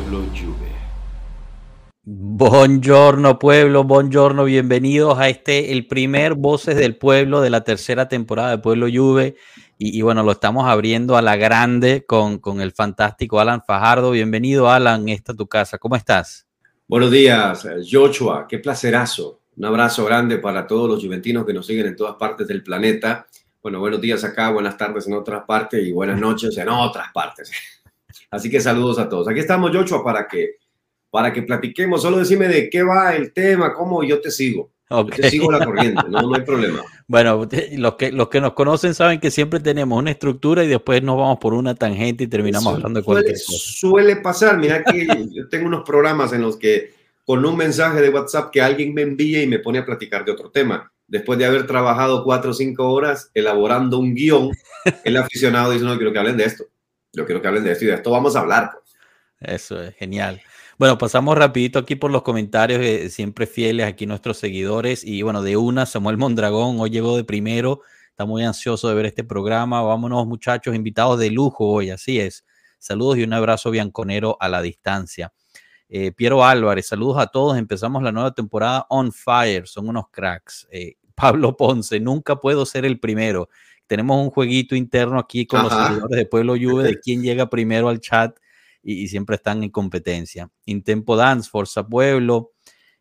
Pueblo Juve. Buongiorno pueblo, buongiorno, bienvenidos a este, el primer Voces del Pueblo de la tercera temporada de Pueblo Juve. Y, bueno, lo estamos abriendo a la grande con, con el fantástico Alan Fajardo. Bienvenido Alan, esta tu casa. ¿Cómo estás? Buenos días, Joshua. Qué placerazo. Un abrazo grande para todos los juventinos que nos siguen en todas partes del planeta. Bueno, buenos días acá, buenas tardes en otras partes y buenas noches en otras partes. Así que saludos a todos. Aquí estamos, Joshua, para que, para que platiquemos. Solo decime de qué va el tema, cómo yo te sigo. te sigo la corriente, no, no hay problema. Bueno, los que, los que nos conocen saben que siempre tenemos una estructura y después nos vamos por una tangente y terminamos hablando de cualquier suele, cosa. Suele pasar, mira que yo tengo unos programas en los que con un mensaje de WhatsApp que alguien me envía y me pone a platicar de otro tema. Después de haber trabajado cuatro o cinco horas elaborando un guion, el aficionado dice, no, quiero que hablen de esto. Yo quiero que hablen de esto y de esto vamos a hablar. Pues". Eso es genial. Bueno, pasamos rapidito aquí por los comentarios, eh, siempre fieles aquí nuestros seguidores. Y bueno, de una, Samuel Mondragón hoy llegó de primero, está muy ansioso de ver este programa. Vámonos muchachos, invitados de lujo hoy, así es. Saludos y un abrazo bianconero a la distancia. Eh, Piero Álvarez, saludos a todos. Empezamos la nueva temporada on fire, son unos cracks. Eh, Pablo Ponce, nunca puedo ser el primero. Tenemos un jueguito interno aquí con los seguidores de Pueblo Juve de quién llega primero al chat y, siempre están en competencia. Intempo Dance, Forza Pueblo,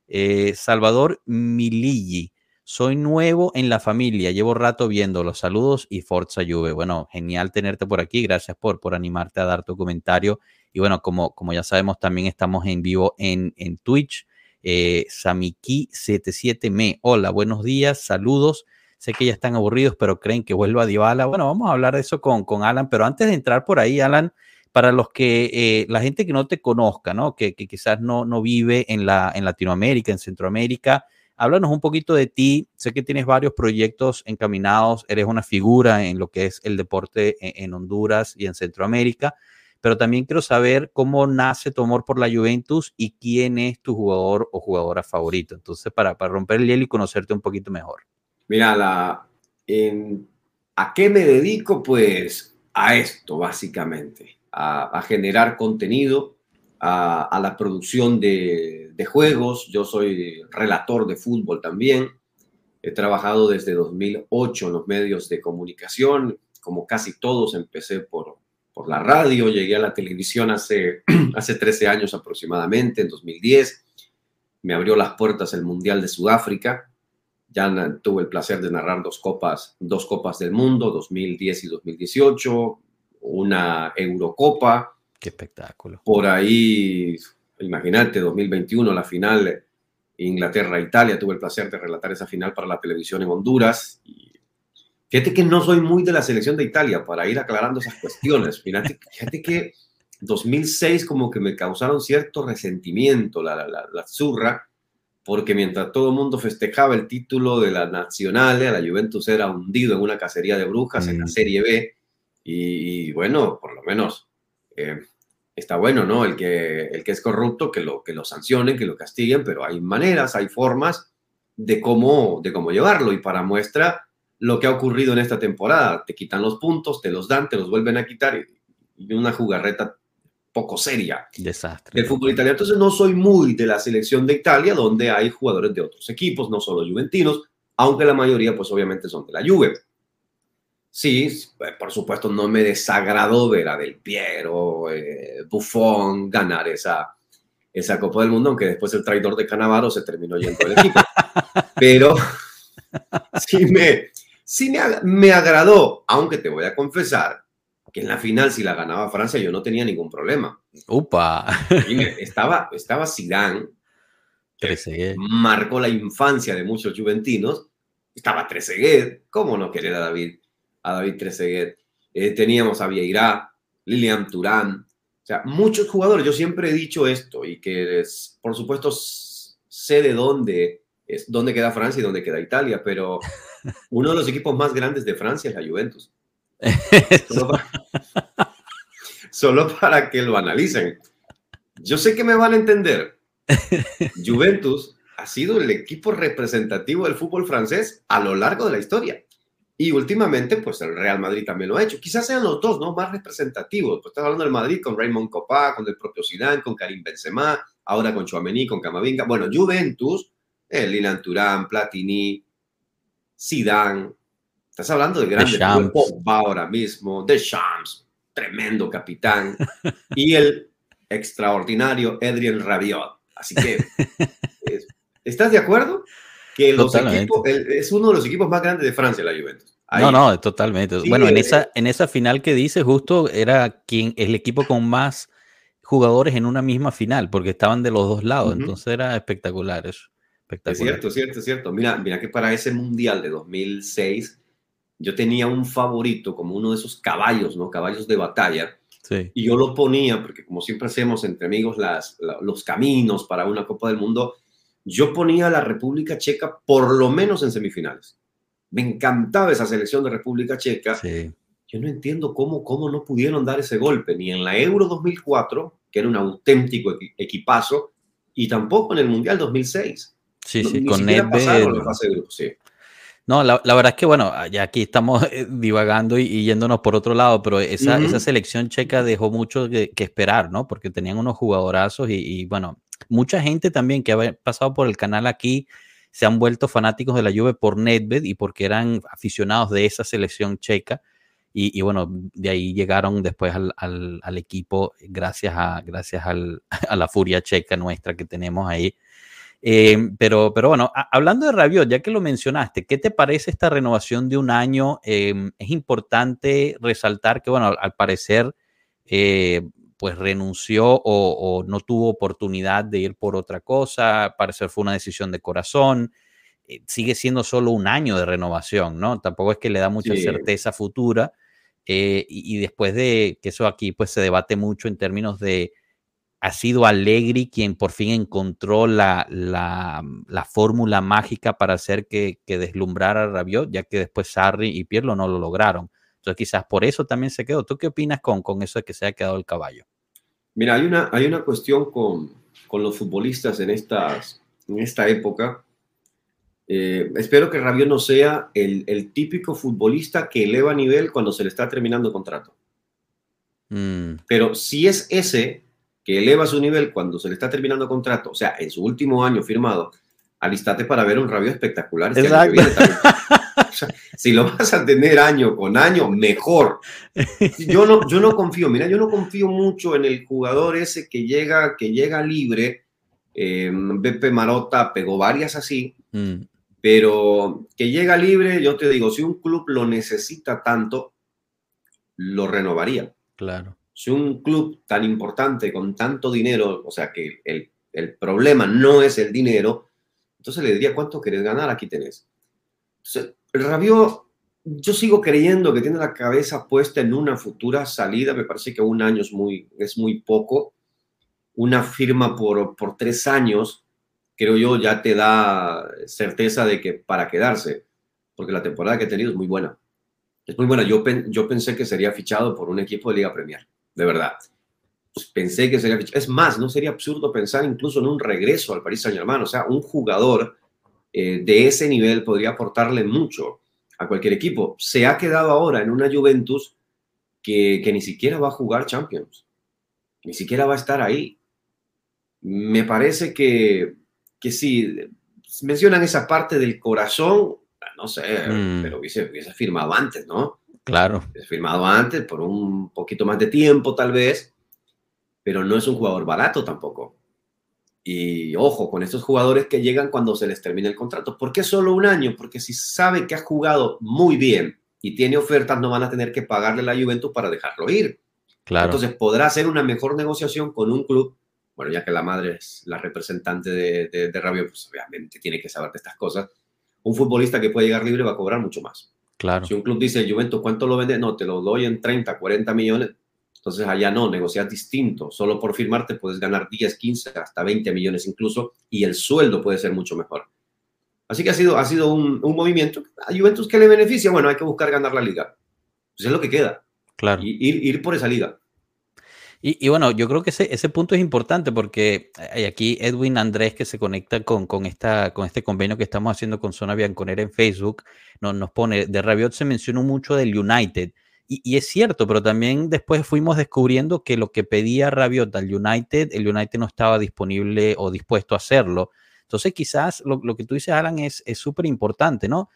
eh, Salvador Mililli. Soy nuevo en la familia, llevo rato viendo los saludos y Forza Juve. Bueno, genial tenerte por aquí, gracias por, por animarte a dar tu comentario. Y bueno, como, como ya sabemos, también estamos en vivo en, en Twitch. Eh, Samiki77me, hola, buenos días, saludos. Sé que ya están aburridos, pero creen que vuelva a Dybala. Bueno, vamos a hablar de eso con, con Alan, pero antes de entrar por ahí, Alan, para los que, eh, la gente que no te conozca, ¿no? Que, quizás no, no vive en, la, en Latinoamérica, en Centroamérica, háblanos un poquito de ti. Sé que tienes varios proyectos encaminados, eres una figura en lo que es el deporte en, Honduras y en Centroamérica, pero también quiero saber cómo nace tu amor por la Juventus y quién es tu jugador o jugadora favorito. Entonces, para, para romper el hielo y conocerte un poquito mejor. Mira, ¿a qué me dedico? Pues a esto, básicamente a, generar contenido, a, la producción de, juegos. Yo soy relator de fútbol también. He trabajado desde 2008 en los medios de comunicación. Como casi todos, empecé por, por la radio, llegué a la televisión hace, hace 13 años aproximadamente, en 2010. Me abrió las puertas el Mundial de Sudáfrica. Ya tuve el placer de narrar dos copas, dos copas del mundo, 2010 y 2018 una Eurocopa. Qué espectáculo. Por ahí, imagínate, 2021, la final Inglaterra-Italia, tuve el placer de relatar esa final para la televisión en Honduras. Y fíjate que no soy muy de la selección de Italia para ir aclarando esas cuestiones. Fíjate, fíjate que 2006 como que me causaron cierto resentimiento la, la, la, zurra, porque mientras todo el mundo festejaba el título de la Nacional, la Juventus era hundido en una cacería de brujas en la mm. Serie B, y, bueno, por lo menos eh, está bueno, ¿no? El que, el que es corrupto, que lo, que lo sancionen, que lo castiguen, pero hay maneras, hay formas de cómo, de cómo llevarlo. Y para muestra lo que ha ocurrido en esta temporada, te quitan los puntos, te los dan, te los vuelven a quitar y una jugarreta poco seria Desastre. del fútbol italiano. Entonces no soy muy de la selección de Italia, donde hay jugadores de otros equipos, no solo juventinos, aunque la mayoría pues obviamente son de la Juve. Sí, pues, por supuesto, no me desagradó ver a Del Piero, eh, Buffon ganar esa, esa Copa del Mundo, aunque después el traidor de Canavaro se terminó yendo del equipo. Pero sí, me, sí me, me, agradó, aunque te voy a confesar que en la final, si la ganaba Francia, yo no tenía ningún problema. ¡Upa! estaba, estaba Zidane, que marcó la infancia de muchos juventinos, estaba Trezeguet, ¿cómo no querer a David? a David Trezeguet, eh, teníamos a Vieira, Lilian Turán, o sea, muchos jugadores. Yo siempre he dicho esto y que es, por supuesto sé de dónde, es, dónde queda Francia y dónde queda Italia, pero uno de los equipos más grandes de Francia es la Juventus. Solo para, que lo analicen. Yo sé que me van a entender. Juventus ha sido el equipo representativo del fútbol francés a lo largo de la historia Y últimamente, pues el Real Madrid también lo ha hecho. Quizás sean los dos, ¿no? Más representativos. Pues estás hablando del Madrid con Raymond Copá, con el propio Zidane, con Karim Benzema, ahora con Chouameni, con Camavinga. Bueno, Juventus, Lilan Turán, Platini, Zidane. Estás hablando de grandes Pogba ahora mismo, de Shams, tremendo capitán, y el extraordinario Adrien Rabiot. Así que, ¿estás de acuerdo? que los equipos, es uno de los equipos más grandes de Francia, la Juventus. No, no, totalmente. bueno, en esa, en esa final que dice, justo era quien, el equipo con más jugadores en una misma final, porque estaban de los dos lados, entonces era espectacular eso. Es cierto, es cierto, es cierto. Mira, mira que para ese Mundial de 2006 yo tenía un favorito como uno de esos caballos, ¿no? Caballos de batalla. Sí. Y yo lo ponía, porque como siempre hacemos entre amigos las, los caminos para una Copa del Mundo, yo ponía a la República Checa por lo menos en semifinales. Me encantaba esa selección de República Checa. Yo no entiendo cómo, cómo no pudieron dar ese golpe, ni en la Euro 2004, que era un auténtico equipazo, y tampoco en el Mundial 2006. Sí, sí, con Nedved. Sí. No, la, verdad es que, bueno, ya aquí estamos eh, divagando y, yéndonos por otro lado, pero esa, esa selección checa dejó mucho que, esperar, ¿no? Porque tenían unos jugadorazos y, bueno, mucha gente también que ha pasado por el canal aquí se han vuelto fanáticos de la Juve por Nedved y porque eran aficionados de esa selección checa. Y, bueno, de ahí llegaron después al, al, equipo gracias, a, gracias al, a la furia checa nuestra que tenemos ahí. Eh, pero, pero bueno, hablando de Rabiot, ya que lo mencionaste, ¿qué te parece esta renovación de un año? Eh, es importante resaltar que, bueno, al, parecer, eh, pues renunció o, no tuvo oportunidad de ir por otra cosa, al parecer fue una decisión de corazón. sigue siendo solo un año de renovación, ¿no? Tampoco es que le da mucha certeza futura. Y, y, después de que eso aquí pues se debate mucho en términos de ha sido Allegri quien por fin encontró la, la, la fórmula mágica para hacer que, que, deslumbrara a Rabiot, ya que después Sarri y Pirlo no lo lograron. Entonces quizás por eso también se quedó. ¿Tú qué opinas con, con eso de que se ha quedado el caballo? Mira, hay una, hay una cuestión con, con los futbolistas en, estas, en esta época. Eh, espero que Rabiot no sea el, el, típico futbolista que eleva nivel cuando se le está terminando el contrato. Mm. Pero si es ese, que eleva su nivel cuando se le está terminando contrato, o sea, en su último año firmado, alistate para ver un rabio espectacular. Este si lo vas a tener año con año, mejor. Yo no, yo no confío, mira, yo no confío mucho en el jugador ese que llega, que llega libre. Eh, Beppe Marota pegó varias así, mm. pero que llega libre, yo te digo, si un club lo necesita tanto, lo renovaría. Claro si un club tan importante con tanto dinero, o sea que el, el problema no es el dinero, entonces le diría, ¿cuánto querés ganar? Aquí tenés. Entonces, Rabiot, yo sigo creyendo que tiene la cabeza puesta en una futura salida, me parece que un año es muy, es muy poco. Una firma por, por tres años, creo yo, ya te da certeza de que para quedarse, porque la temporada que he tenido es muy buena. Es muy buena. Yo, yo pensé que sería fichado por un equipo de Liga Premier de verdad. Pues pensé que sería... Es más, no sería absurdo pensar incluso en un regreso al Paris Saint-Germain. O sea, un jugador eh, de ese nivel podría aportarle mucho a cualquier equipo. Se ha quedado ahora en una Juventus que, que ni siquiera va a jugar Champions. Ni siquiera va a estar ahí. Me parece que, que sí, mencionan esa parte del corazón, no sé, mm. pero hubiese, hubiese firmado antes, ¿no? Claro. Es firmado antes por un poquito más de tiempo, tal vez, pero no es un jugador barato tampoco. Y ojo, con estos jugadores que llegan cuando se les termina el contrato. ¿Por qué solo un año? Porque si sabe que ha jugado muy bien y tiene ofertas, no van a tener que pagarle a la Juventus para dejarlo ir. Claro. Entonces podrá hacer una mejor negociación con un club. Bueno, ya que la madre es la representante de, de, de Rabio, pues obviamente tiene que saber de estas cosas. Un futbolista que puede llegar libre va a cobrar mucho más. Claro. Si un club dice, Juventus, ¿cuánto lo vende? No, te lo doy en 30, 40 millones. Entonces allá no, negocias distinto. Solo por firmarte puedes ganar 10, 15, hasta 20 millones incluso, y el sueldo puede ser mucho mejor. Así que ha sido, ha sido un, un movimiento. ¿A Juventus qué le beneficia? Bueno, hay que buscar ganar la liga. Pues es lo que queda. Claro. Y ir, ir por esa liga. Y, bueno, yo creo que ese, ese punto es importante porque hay aquí Edwin Andrés que se conecta con, con, esta, con este convenio que estamos haciendo con Zona Bianconera en Facebook, nos, nos pone, de Rabiot se mencionó mucho del United. Y, y, es cierto, pero también después fuimos descubriendo que lo que pedía Rabiot al United, el United no estaba disponible o dispuesto a hacerlo. Entonces quizás lo, lo que tú dices, Alan, es súper importante, ¿no?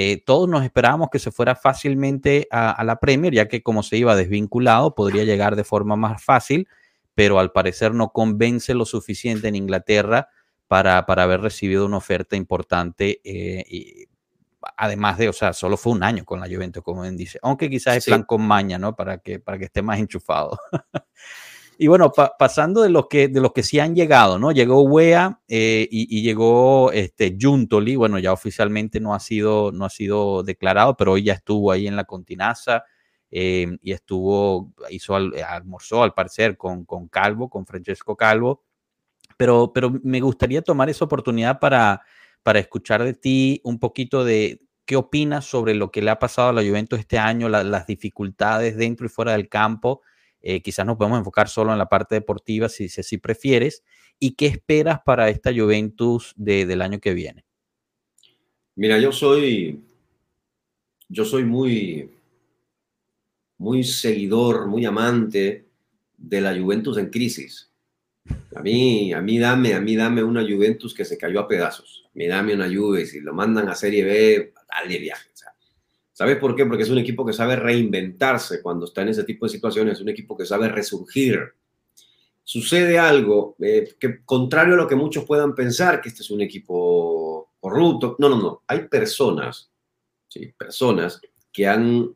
Eh, todos nos esperábamos que se fuera fácilmente a, la Premier, ya que como se iba desvinculado, podría llegar de forma más fácil, pero al parecer no convence lo suficiente en Inglaterra para, para haber recibido una oferta importante. Eh, y, además de, o sea, solo fue un año con la Juventus, como bien dice, aunque quizás es plan con maña, ¿no? Para que, para que esté más enchufado. Y bueno, pasando de los que de los que sí han llegado, ¿no? Llegó Wea eh, y, llegó este Juntoli, bueno, ya oficialmente no ha sido no ha sido declarado, pero hoy ya estuvo ahí en la Continaza eh, y estuvo hizo almorzó al parecer con, con Calvo, con Francesco Calvo, pero pero me gustaría tomar esa oportunidad para para escuchar de ti un poquito de qué opinas sobre lo que le ha pasado a la Juventus este año, las dificultades dentro y fuera del campo eh, quizás nos podemos enfocar solo en la parte deportiva, si, si prefieres. ¿Y qué esperas para esta Juventus del año que viene? Mira, yo soy, yo soy muy, muy seguidor, muy amante de la Juventus en crisis. A mí, a mí dame, a mí dame una Juventus que se cayó a pedazos. A mí dame una Juve, si lo mandan a Serie B, dale viaje. ¿Sabes por qué? Porque es un equipo que sabe reinventarse cuando está en ese tipo de situaciones, es un equipo que sabe resurgir. Sucede algo eh, que, contrario a lo que muchos puedan pensar, que este es un equipo corrupto. No, no, no. Hay personas, ¿sí? personas que han,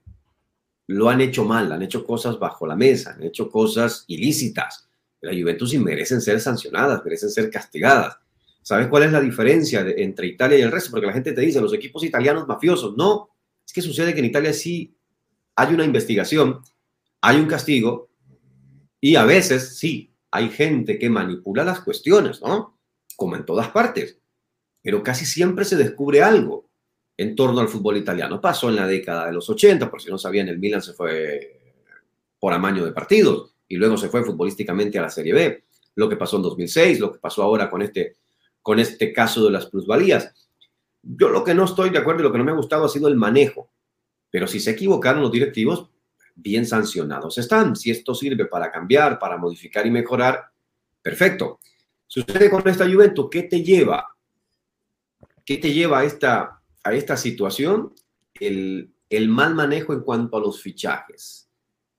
lo han hecho mal, han hecho cosas bajo la mesa, han hecho cosas ilícitas. La Juventus y merecen ser sancionadas, merecen ser castigadas. ¿Sabes cuál es la diferencia entre Italia y el resto? Porque la gente te dice, los equipos italianos mafiosos. No, es que sucede que en Italia sí hay una investigación, hay un castigo y a veces sí hay gente que manipula las cuestiones, ¿no? Como en todas partes. Pero casi siempre se descubre algo en torno al fútbol italiano. Pasó en la década de los 80, por si no sabían, el Milan se fue por amaño de partidos y luego se fue futbolísticamente a la Serie B. Lo que pasó en 2006, lo que pasó ahora con este, con este caso de las plusvalías. Yo lo que no estoy de acuerdo y lo que no me ha gustado ha sido el manejo. Pero si se equivocaron los directivos, bien sancionados están. Si esto sirve para cambiar, para modificar y mejorar, perfecto. Sucede con esta Juventus, ¿qué te lleva? ¿Qué te lleva a esta, a esta situación? El, mal manejo en cuanto a los fichajes.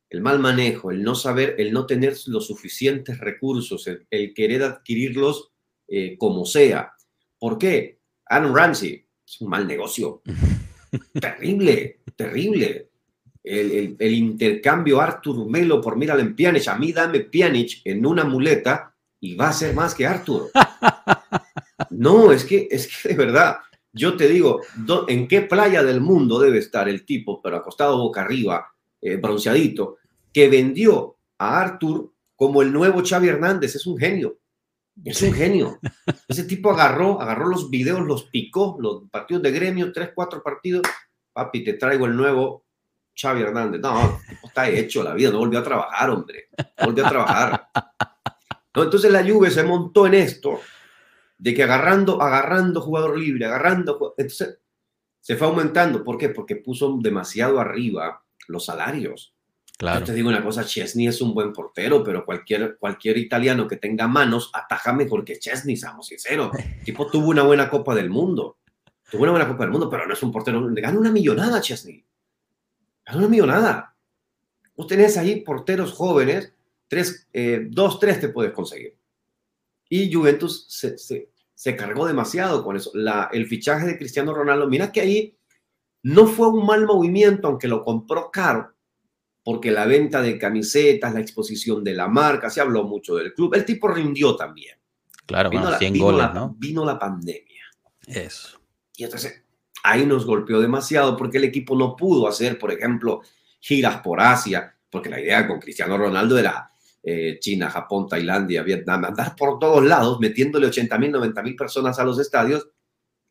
El mal manejo, el no saber, el no tener los suficientes recursos, el, querer adquirirlos eh, como sea. ¿Por qué? Aaron Ramsey es un mal negocio. terrible, terrible. El, intercambio Artur Melo por Miralem Pjanic. A mí dame Pjanic en una muleta y va a ser más que Artur. No, es que, es que de verdad, yo te digo, ¿en qué playa del mundo debe estar el tipo, pero acostado boca arriba, eh, bronceadito, que vendió a Artur como el nuevo Xavi Hernández? Es un genio. Es un genio. Ese tipo agarró, agarró los videos, los picó, los partidos de gremio, tres, cuatro partidos. Papi, te traigo el nuevo Xavi Hernández. No, está hecho la vida, no volvió a trabajar, hombre. No volvió a trabajar. entonces la Juve se montó en esto de que agarrando, agarrando jugador libre, agarrando. Entonces se fue aumentando. ¿Por qué? Porque puso demasiado arriba los salarios. Yo te digo una cosa, Chesney es un buen portero, pero cualquier, cualquier italiano que tenga manos ataja mejor que Chesney, seamos sinceros. El tipo tuvo una buena Copa del Mundo. Tuvo una buena Copa del Mundo, pero no es un portero. Le gana una millonada Chesney. Gana una millonada. Vos tenés ahí porteros jóvenes, tres, eh, dos, tres te puedes conseguir. Y Juventus se, se, se cargó demasiado con eso. La, el fichaje de Cristiano Ronaldo, mira que ahí no fue un mal movimiento, aunque lo compró caro porque la venta de camisetas, la exposición de la marca, se habló mucho del club. El tipo rindió también. Claro, vino, la, 100 goles, ¿no? Vino la pandemia. Eso. Y entonces ahí nos golpeó demasiado porque el equipo no pudo hacer, por ejemplo, giras por Asia, porque la idea con Cristiano Ronaldo era eh, China, Japón, Tailandia, Vietnam, andar por todos lados, metiéndole 80 mil, 90 mil personas a los estadios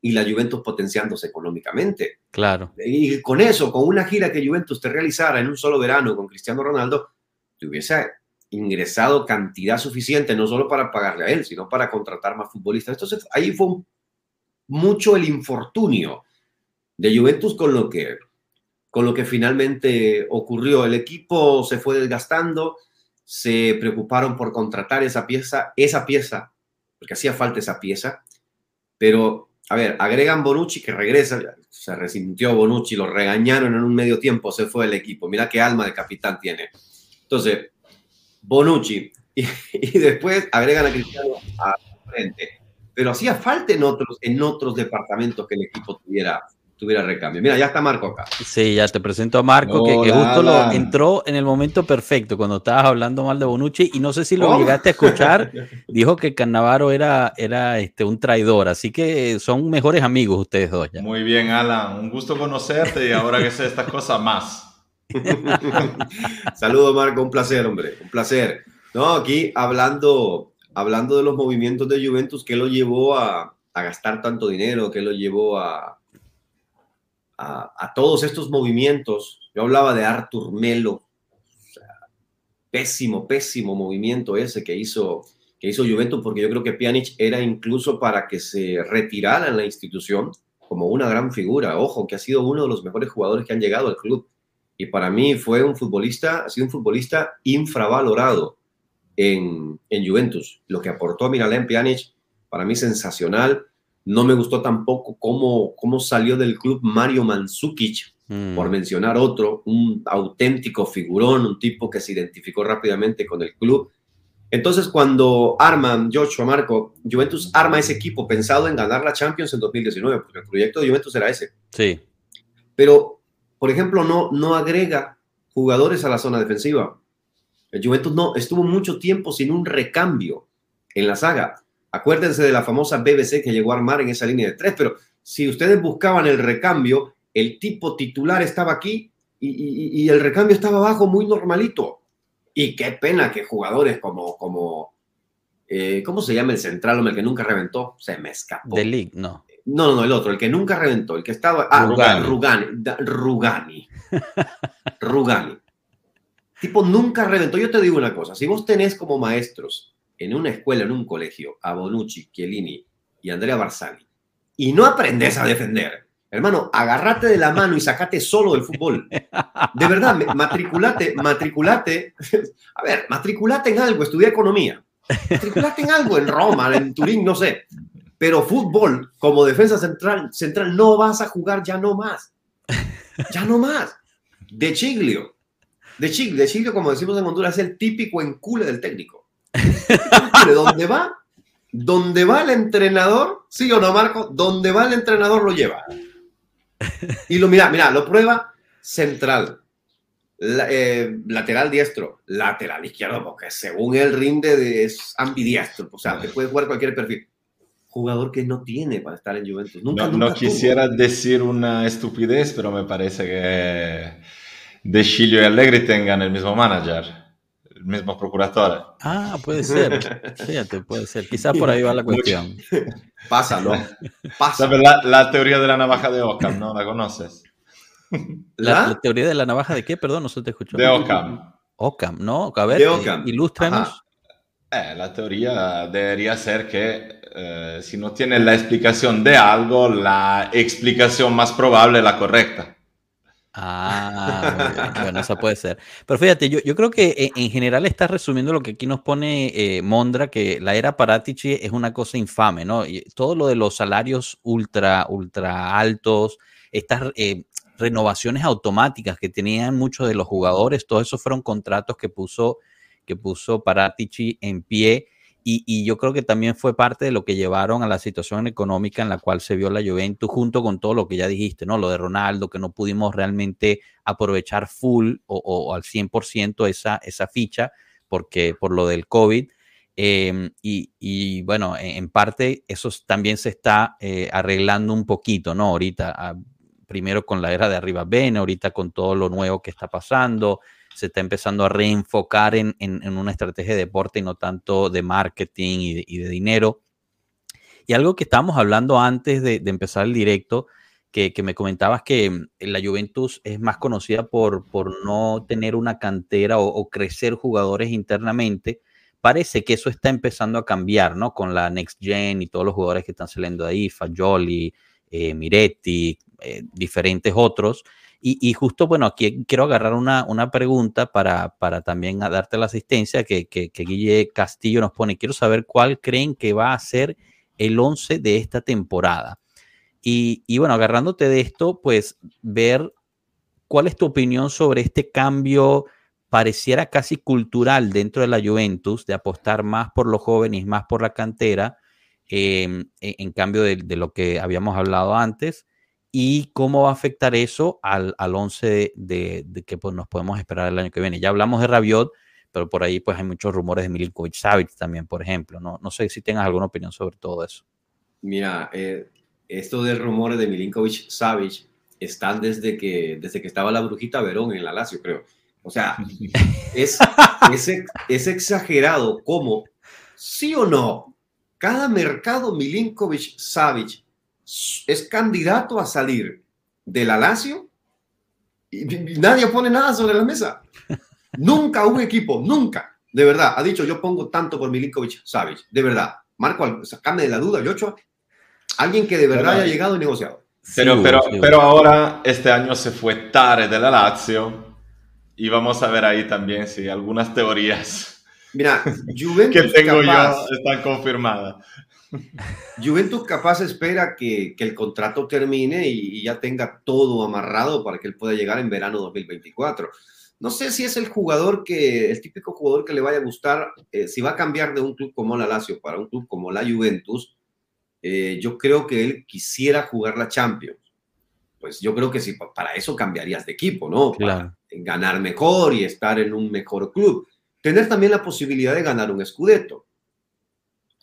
y la Juventus potenciándose económicamente. Claro. Y con eso, con una gira que Juventus te realizara en un solo verano con Cristiano Ronaldo, te hubiese, ingresado cantidad suficiente, no solo para pagarle a él, sino para contratar más futbolistas. Entonces, ahí fue mucho el infortunio de Juventus con lo que, con lo que finalmente ocurrió. El equipo se fue desgastando, se preocuparon por contratar esa pieza, esa pieza, porque hacía falta esa pieza, pero, a ver, agregan Bonucci que regresa, se resintió Bonucci, lo regañaron en un medio tiempo, se fue el equipo. Mira qué alma de capitán tiene. Entonces, Bonucci, y, después agregan a Cristiano a frente. Pero hacía falta en otros, en otros departamentos que el equipo tuviera, tuviera recambio. Mira, ya está Marco acá. Sí, ya te presento a Marco, que, justo lo entró en el momento perfecto cuando estabas hablando mal de Bonucci y no sé si lo llegaste a escuchar. dijo que Cannavaro era, era este, un traidor, así que son mejores amigos ustedes dos. Ya. Muy bien, Alan, un gusto conocerte y ahora que sé estas cosas más. Saludos, Marco, un placer, hombre, un placer. No, aquí hablando, hablando de los movimientos de Juventus, ¿qué lo llevó a, gastar tanto dinero? ¿Qué lo llevó a, a, todos estos movimientos? Yo hablaba de Artur Melo, pésimo, pésimo movimiento ese que hizo, que hizo Juventus, porque yo creo que Pjanic era incluso para que se retirara en la institución como una gran figura. Ojo, que ha sido uno de los mejores jugadores que han llegado al club y para mí fue un futbolista, ha sido un futbolista infravalorado en, en Juventus. Lo que aportó a Miralem Pjanic, para mí sensacional. No me gustó tampoco cómo, cómo salió del club Mario Mandzukic, mm. por mencionar otro, un auténtico figurón, un tipo que se identificó rápidamente con el club. Entonces, cuando arman Joshua Marco, Juventus arma ese equipo pensado en ganar la Champions en 2019, porque el proyecto de Juventus era ese. Sí. Pero por ejemplo, no, no agrega jugadores a la zona defensiva. El Juventus no estuvo mucho tiempo sin un recambio en la saga. Acuérdense de la famosa BBC que llegó a armar en esa línea de tres, pero si ustedes buscaban el recambio, el tipo titular estaba aquí y, el recambio estaba abajo muy normalito. Y qué pena que jugadores como, como eh, ¿cómo se llama el central, el que nunca reventó? Se me escapó. De League, no. No, no, no, el otro, el que nunca reventó, el que estaba. Ah, Rugani. Rugani. Rugani. Rugani. Tipo, nunca reventó. Yo te digo una cosa: si vos tenés como maestros en una escuela, en un colegio, a Bonucci, Chiellini y Andrea Barzani, y no aprendes a defender, hermano, agárrate de la mano y sacate solo del fútbol. De verdad, matriculate, matriculate. A ver, matriculate en algo, estudia economía. Matriculate en algo, en Roma, en Turín, no sé pero fútbol como defensa central, central no vas a jugar ya no más. Ya no más. De Chiglio. De Chiglio, de Chiglio como decimos en Honduras, es el típico encule del técnico. ¿Dónde va? Donde va el entrenador, sí o no, Marco, donde va el entrenador lo lleva. Y lo mira, mira, lo prueba central, eh, lateral diestro, lateral izquierdo, porque según él rinde de, es ambidiestro, o sea, te puede jugar cualquier perfil. Jugador que no tiene para estar en Juventus. no, quisiera decir una estupidez, pero me parece que De Chilio y Allegri tengan el mismo manager, mismo procurador. Ah, puede ser. Fíjate, puede ser. Quizás por ahí va la cuestión. Pásalo. Pasa. La, la, teoría de la navaja de Ockham, ¿no? ¿La conoces? ¿La? teoría de la navaja de qué? Perdón, no se te escuchó. De Ockham. Ockham, ¿no? A ver, de Ockham. Eh, la teoría debería ser que eh, si no tienes la explicación de algo, la explicación más probable es la correcta. Ah, bueno, eso puede ser. Pero fíjate, yo, yo creo que eh, en, general está resumiendo lo que aquí nos pone Mondra, que la era Paratici es una cosa infame, ¿no? Y todo lo de los salarios ultra, ultra altos, estas renovaciones automáticas que tenían muchos de los jugadores, todos esos fueron contratos que puso que puso Paratici en pie. Y, yo creo que también fue parte de lo que llevaron a la situación económica en la cual se vio la Juventus, junto con todo lo que ya dijiste, ¿no? Lo de Ronaldo, que no pudimos realmente aprovechar full o, al 100% esa, esa ficha, porque por lo del COVID. Em, y, bueno, en, parte eso también se está eh, arreglando un poquito, ¿no? Ahorita, ah, primero con la era de arriba Bene, ahorita con todo lo nuevo que está pasando se está empezando a reenfocar en, una estrategia de deporte y no tanto de marketing y de, dinero. Y algo que estábamos hablando antes de, empezar el directo, que, me comentabas que mm, la Juventus es más conocida por, por no tener una cantera o, crecer jugadores internamente. Parece que eso está empezando a cambiar, ¿no? Con la Next Gen y todos los jugadores que están saliendo de ahí, Fagioli, eh, Miretti, eh, diferentes otros. Y, justo, bueno, aquí quiero agarrar una, una pregunta para, para también darte la asistencia que, que, que, Guille Castillo nos pone. Quiero saber cuál creen que va a ser el 11 de esta temporada. Y, y bueno, agarrándote de esto, pues ver cuál es tu opinión sobre este cambio pareciera casi cultural dentro de la Juventus, de apostar más por los jóvenes, más por la cantera, em, en, cambio de, lo que habíamos hablado antes y cómo va a afectar eso al, al 11 de, que pues, nos podemos esperar el año que viene. Ya hablamos de Rabiot, pero por ahí pues hay muchos rumores de Milinkovic Savic también, por ejemplo. No, no sé si tengas alguna opinión sobre todo eso. Mira, eh, esto de rumores de Milinkovic Savic están desde que, desde que estaba la brujita Verón en la Lazio, creo. O sea, es, es, es exagerado cómo, sí o no, cada mercado Milinkovic Savic es candidato a salir del Alacio y, nadie pone nada sobre la mesa. nunca un equipo, nunca, de verdad, ha dicho yo pongo tanto por Milinkovic Savic, de verdad. Marco, sacame de la duda, Yocho, alguien que de verdad haya llegado y negociado. Pero, pero, pero ahora, este año se fue tarde de la Lazio y vamos a ver ahí también si algunas teorías Mira, Juventus que tengo yo están confirmadas. Juventus capaz espera que, el contrato termine y, ya tenga todo amarrado para que él pueda llegar en verano 2024. No sé si es el jugador que, el típico jugador que le vaya a gustar, eh, si va a cambiar de un club como la Lazio para un club como la Juventus, eh, yo creo que él quisiera jugar la Champions. Pues yo creo que si para eso cambiarías de equipo, ¿no? Para ganar mejor y estar en un mejor club. Tener también la posibilidad de ganar un Scudetto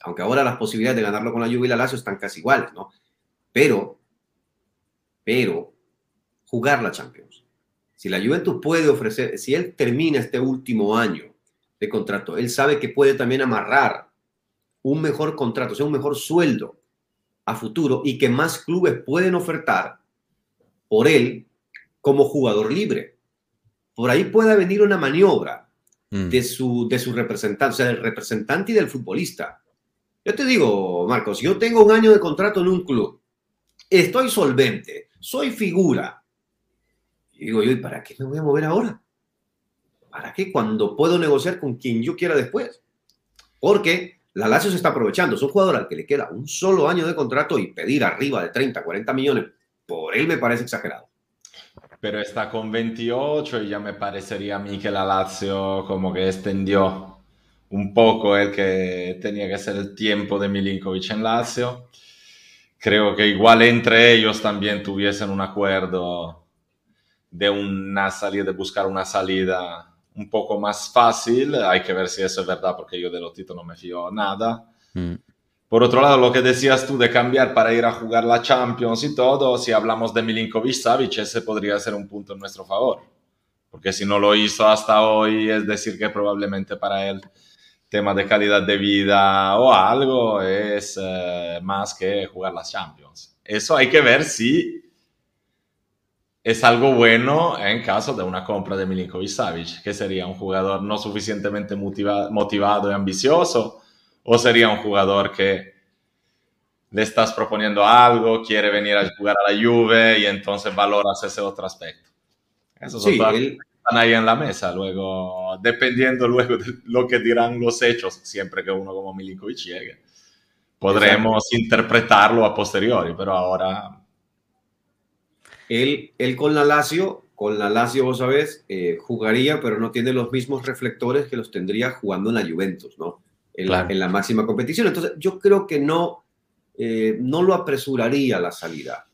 aunque ahora las posibilidades de ganarlo con la Juve y la Lazio están casi iguales, ¿no? Pero, pero, jugar la Champions. Si la Juventus puede ofrecer, si él termina este último año de contrato, él sabe que puede también amarrar un mejor contrato, o sea, un mejor sueldo a futuro y que más clubes pueden ofertar por él como jugador libre. Por ahí puede venir una maniobra mm. de, su, de su representante, o sea, del representante y del futbolista. Yo te digo, Marcos, yo tengo un año de contrato en un club, estoy solvente, soy figura. Y digo yo, ¿y para qué me voy a mover ahora? ¿Para qué cuando puedo negociar con quien yo quiera después? Porque la Lazio se está aprovechando. Es un jugador al que le queda un solo año de contrato y pedir arriba de 30, 40 millones, por él me parece exagerado. Pero está con 28 y ya me parecería a mí que la Lazio como que extendió un poco el que tenía que ser el tiempo de Milinkovic en Lazio. Creo que igual entre ellos también tuviesen un acuerdo de una salida, de buscar una salida un poco más fácil. Hay que ver si eso es verdad, porque yo de Lotito no me fío nada. Mm. Por otro lado, lo que decías tú de cambiar para ir a jugar la Champions y todo, si hablamos de Milinkovic Savic, ese podría ser un punto en nuestro favor. Porque si no lo hizo hasta hoy, es decir que probablemente para él tema de calidad de vida o algo es eh, más que jugar las Champions. Eso hay que ver si es algo bueno en caso de una compra de Milinkovic Savic, que sería un jugador no suficientemente motivado y ambicioso, o sería un jugador que le estás proponiendo algo, quiere venir a jugar a la Juve y entonces valoras ese otro aspecto. Eso sí, ahí en la mesa. Luego, dependiendo luego de lo que dirán los hechos, siempre que uno como Milinkovic llegue, podremos interpretarlo a posteriori, pero ahora... Él, él con la Lazio, con la Lazio, vos sabés, eh, jugaría, pero no tiene los mismos reflectores que los tendría jugando en la Juventus, ¿no? En, la, en la, máxima competición. Entonces, yo creo que no, eh, no lo apresuraría la salida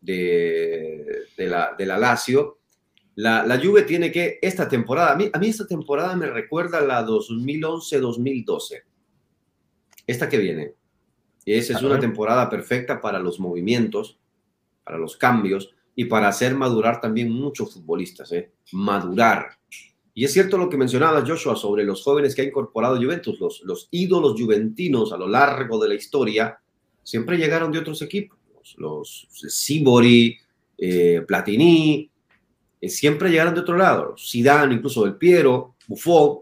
de, de, la, de la Lazio la, la Juve tiene que, esta temporada, a mí, a mí esta temporada me recuerda a la 2011-2012. Esta que viene. Esa es una temporada perfecta para los movimientos, para los cambios y para hacer madurar también muchos futbolistas. ¿eh? Madurar. Y es cierto lo que mencionaba Joshua sobre los jóvenes que ha incorporado Juventus, los, los ídolos juventinos a lo largo de la historia, siempre llegaron de otros equipos. los, los Sibori, eh, Platini, eh, siempre llegaron de otro lado. Zidane, incluso Del Piero, Buffon,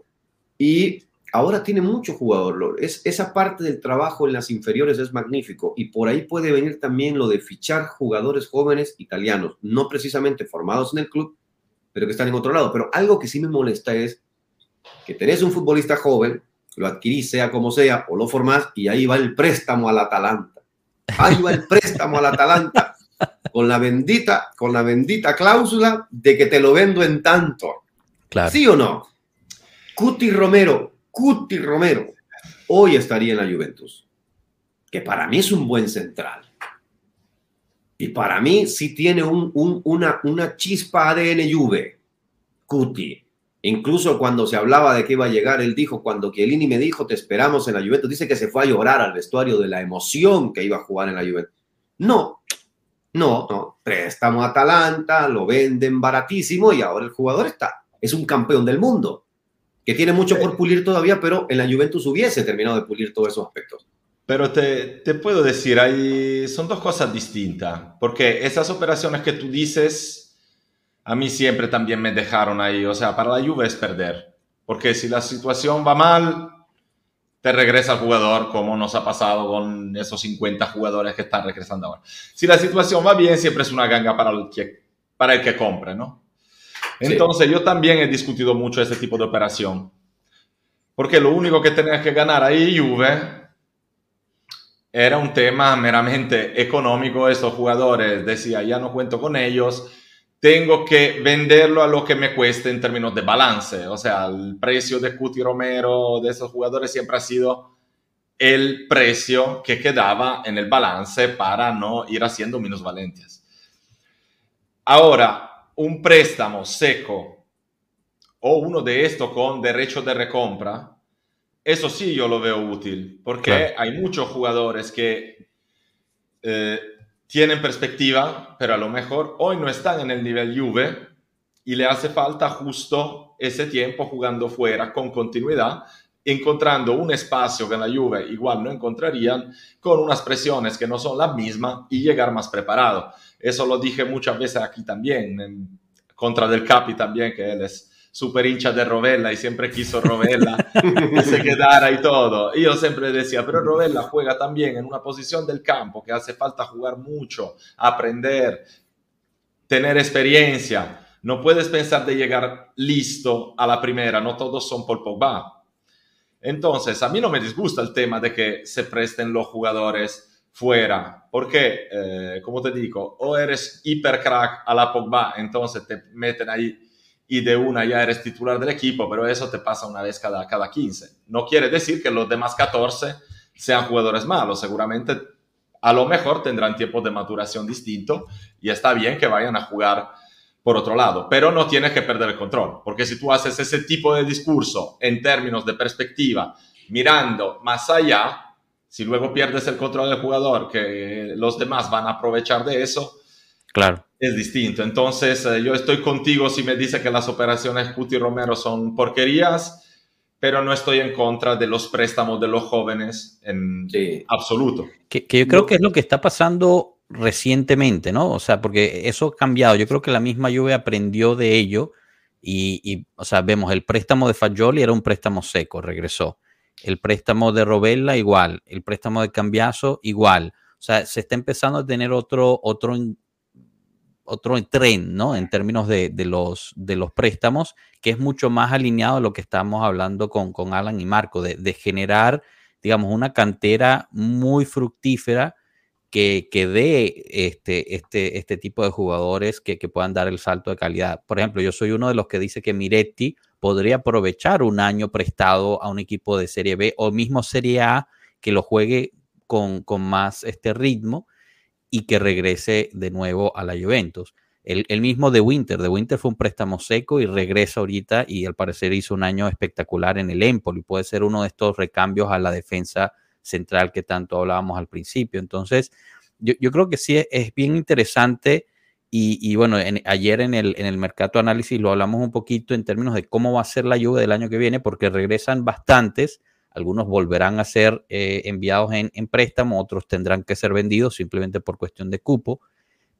y ahora tiene mucho jugador. Es, esa parte del trabajo en las inferiores es magnífico y por ahí puede venir también lo de fichar jugadores jóvenes italianos, no precisamente formados en el club, pero que están en otro lado. Pero algo que sí me molesta es que tenés un futbolista joven, lo adquirís sea como sea, o lo formás y ahí va el préstamo al Atalanta. Ahí va el préstamo al Atalanta con la bendita, con la bendita cláusula de que te lo vendo en tanto. Claro. ¿Sí o no? Cuti Romero, Cuti Romero, hoy estaría en la Juventus, que para mí es un buen central. Y para mí sí tiene un, una, una chispa ADN Juve, Cuti. Incluso cuando se hablaba de que iba a llegar, él dijo, cuando Chiellini me dijo, te esperamos en la Juventus, dice que se fue a llorar al vestuario de la emoción que iba a jugar en la Juventus. No, no, no, préstamo a Atalanta, lo venden baratísimo y ahora el jugador está, es un campeón del mundo, que tiene mucho por pulir todavía, pero en la Juventus hubiese terminado de pulir todos esos aspectos. Pero te, te puedo decir, hay, son dos cosas distintas, porque esas operaciones que tú dices, a mí siempre también me dejaron ahí, o sea, para la Juve es perder, porque si la situación va mal, te regresa el jugador, como nos ha pasado con esos 50 jugadores que están regresando ahora. Si la situación va bien, siempre es una ganga para el que, para el que compre, ¿no? Entonces yo también he discutido mucho ese tipo de operación, porque lo único que tenía que ganar ahí Juve era un tema meramente económico, estos jugadores decía, ya no cuento con ellos, tengo que venderlo a lo que me cueste en términos de balance. O sea, el precio de Cuti Romero, de esos jugadores, siempre ha sido el precio que quedaba en el balance para no ir haciendo minusvalencias. Ahora, un préstamo seco o uno de estos con derecho de recompra, eso sí yo lo veo útil, porque hay muchos jugadores que eh, tienen perspectiva, pero a lo mejor hoy no están en el nivel Juve y le hace falta justo ese tiempo jugando fuera con continuidad, encontrando un espacio que en la Juve igual no encontrarían, con unas presiones que no son las mismas y llegar más preparado. Eso lo dije muchas veces aquí también, en contra del Capi también, que él es super hincha de Rovella y siempre quiso Rovella que se quedara y todo. Y yo siempre decía, pero Rovella juega también en una posición del campo que hace falta jugar mucho, aprender, tener experiencia. No puedes pensar de llegar listo a la primera, no todos son por Pogba. Entonces, a mí no me disgusta el tema de que se presten los jugadores fuera, porque, eh, como te digo, o eres hiper crack a la Pogba, entonces te meten ahí y de una ya eres titular del equipo, pero eso te pasa una vez cada, cada 15. No quiere decir que los demás 14 sean jugadores malos, seguramente a lo mejor tendrán tiempo de maturación distinto y está bien que vayan a jugar por otro lado, pero no tienes que perder el control, porque si tú haces ese tipo de discurso en términos de perspectiva, mirando más allá, si luego pierdes el control del jugador, que los demás van a aprovechar de eso, claro es distinto. Entonces, eh, yo estoy contigo si me dice que las operaciones Cuti Romero son porquerías, pero no estoy en contra de los préstamos de los jóvenes en absoluto. Que, yo creo que es lo que está pasando recientemente, ¿no? O sea, porque eso ha cambiado. Yo creo que la misma Juve aprendió de ello y, o sea, vemos el préstamo de Fagioli era un préstamo seco, regresó. El préstamo de Robella igual, el préstamo de Cambiaso igual. O sea, se está empezando a tener otro, otro otro tren, ¿no? En términos de, los, de los préstamos, que es mucho más alineado a lo que estamos hablando con, con Alan y Marco, de, generar, digamos, una cantera muy fructífera que, que dé este, este, este tipo de jugadores que, que, puedan dar el salto de calidad. Por ejemplo, yo soy uno de los que dice que Miretti podría aprovechar un año prestado a un equipo de Serie B o mismo Serie A que lo juegue con, con más este ritmo y que regrese de nuevo a la Juventus. El, mismo de Winter, de Winter fue un préstamo seco y regresa ahorita y al parecer hizo un año espectacular en el Empoli. Puede ser uno de estos recambios a la defensa central que tanto hablábamos al principio. Entonces, yo, creo que sí es, bien interesante y, bueno, ayer en el, en el mercado análisis lo hablamos un poquito en términos de cómo va a ser la lluvia del año que viene porque regresan bastantes algunos volverán a ser eh, enviados en, préstamo, otros tendrán que ser vendidos simplemente por cuestión de cupo.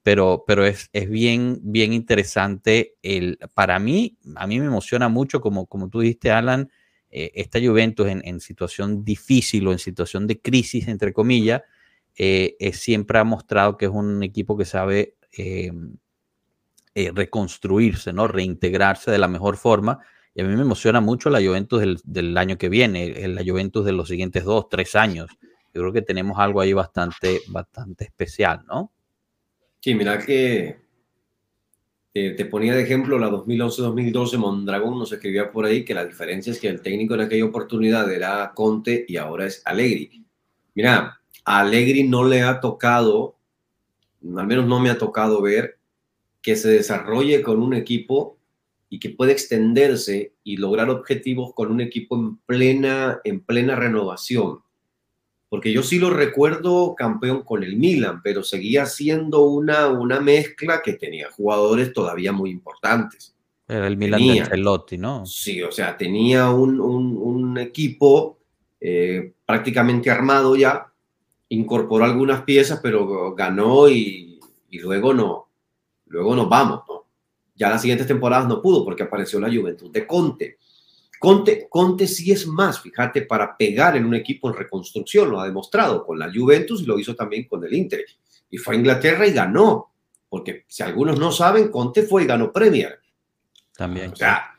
Pero, pero es, es, bien, bien interesante. El, para mí, a mí me emociona mucho, como, como tú dijiste, Alan, eh, esta Juventus en, situación difícil o en situación de crisis, entre comillas, eh, siempre ha mostrado que es un equipo que sabe reconstruirse, ¿no? reintegrarse de la mejor forma y a mí me emociona mucho la Juventus del, año que viene, la Juventus de los siguientes dos, tres años. Yo creo que tenemos algo ahí bastante, bastante especial, ¿no? Sí, mira que te ponía de ejemplo la 2011-2012, Mondragón nos escribía por ahí que la diferencia es que el técnico en aquella oportunidad era Conte y ahora es Allegri. Mira, a Allegri no le ha tocado, al menos no me ha tocado ver que se desarrolle con un equipo y que puede extenderse y lograr objetivos con un equipo en plena, en plena renovación. Porque yo sí lo recuerdo campeón con el Milan, pero seguía siendo una, una mezcla que tenía jugadores todavía muy importantes. Era el Milan de Ancelotti, ¿no? Sí, o sea, tenía un, un, equipo eh, prácticamente armado ya, incorporó algunas piezas, pero ganó y, y luego no, luego nos vamos, ¿no? Ya las siguientes temporadas no pudo porque apareció la juventud de Conte. Conte, Conte sí es más, fíjate, para pegar en un equipo en reconstrucción, lo ha demostrado con la Juventus y lo hizo también con el Inter. Y fue a Inglaterra y ganó, porque si algunos no saben, Conte fue y ganó Premier. También.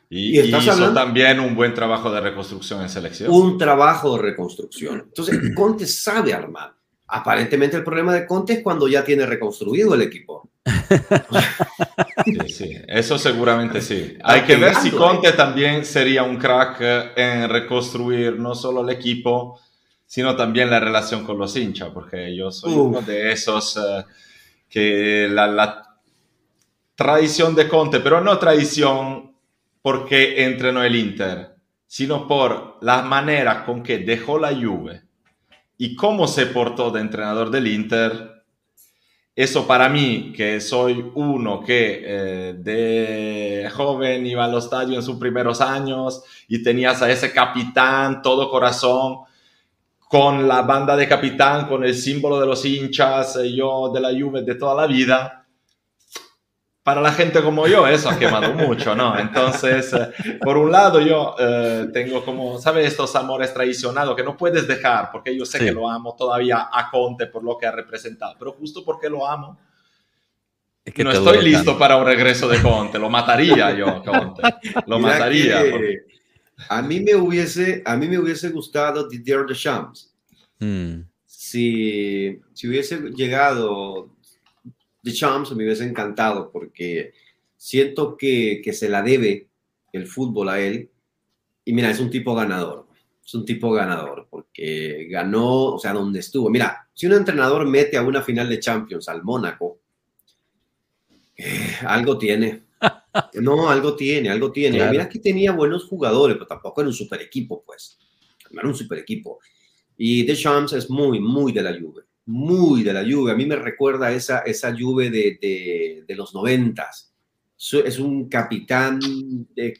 y, y, hizo también un buen trabajo de reconstrucción en selección. Un trabajo de reconstrucción. Entonces, Conte sabe armar. Aparentemente el problema de Conte es cuando ya tiene reconstruido el equipo. Sí, sí, eso seguramente sí. Hay que ver si Conte también sería un crack eh, en reconstruir no solo el equipo, sino también la relación con los hinchas, porque yo soy uno de esos eh, que la, la, tradición de Conte, pero no tradición porque entrenó el Inter, sino por la manera con que dejó la Juve y cómo se portó de entrenador del Inter eso para mí, que soy uno que eh, de joven iba al estadio en sus primeros años y tenías a ese capitán todo corazón con la banda de capitán, con el símbolo de los hinchas, eh, yo de la Juve de toda la vida, para la gente como yo eso ha quemado mucho, ¿no? Entonces, eh, por un lado yo eh, tengo como, ¿sabes? Estos amores traicionados que no puedes dejar, porque yo sé que lo amo todavía a Conte por lo que ha representado, pero justo porque lo amo, es que no estoy listo para un regreso de Conte, lo mataría yo, Conte, lo mataría. A mí me hubiese, a mí me hubiese gustado Didier Deschamps. Mm. Si, si hubiese llegado de Champs me hubiese encantado porque siento que, que, se la debe el fútbol a él. Y mira, es un tipo ganador. Es un tipo ganador porque ganó, o sea, donde estuvo. Mira, si un entrenador mete a una final de Champions al Mónaco, eh, algo tiene. No, algo tiene, algo tiene. Mira que tenía buenos jugadores, pero tampoco era un super equipo, pues. No era un super equipo. Y Deschamps es muy, muy de la Juve muy de la lluvia. A mí me recuerda esa, esa lluvia de, de, los noventas. Es un capitán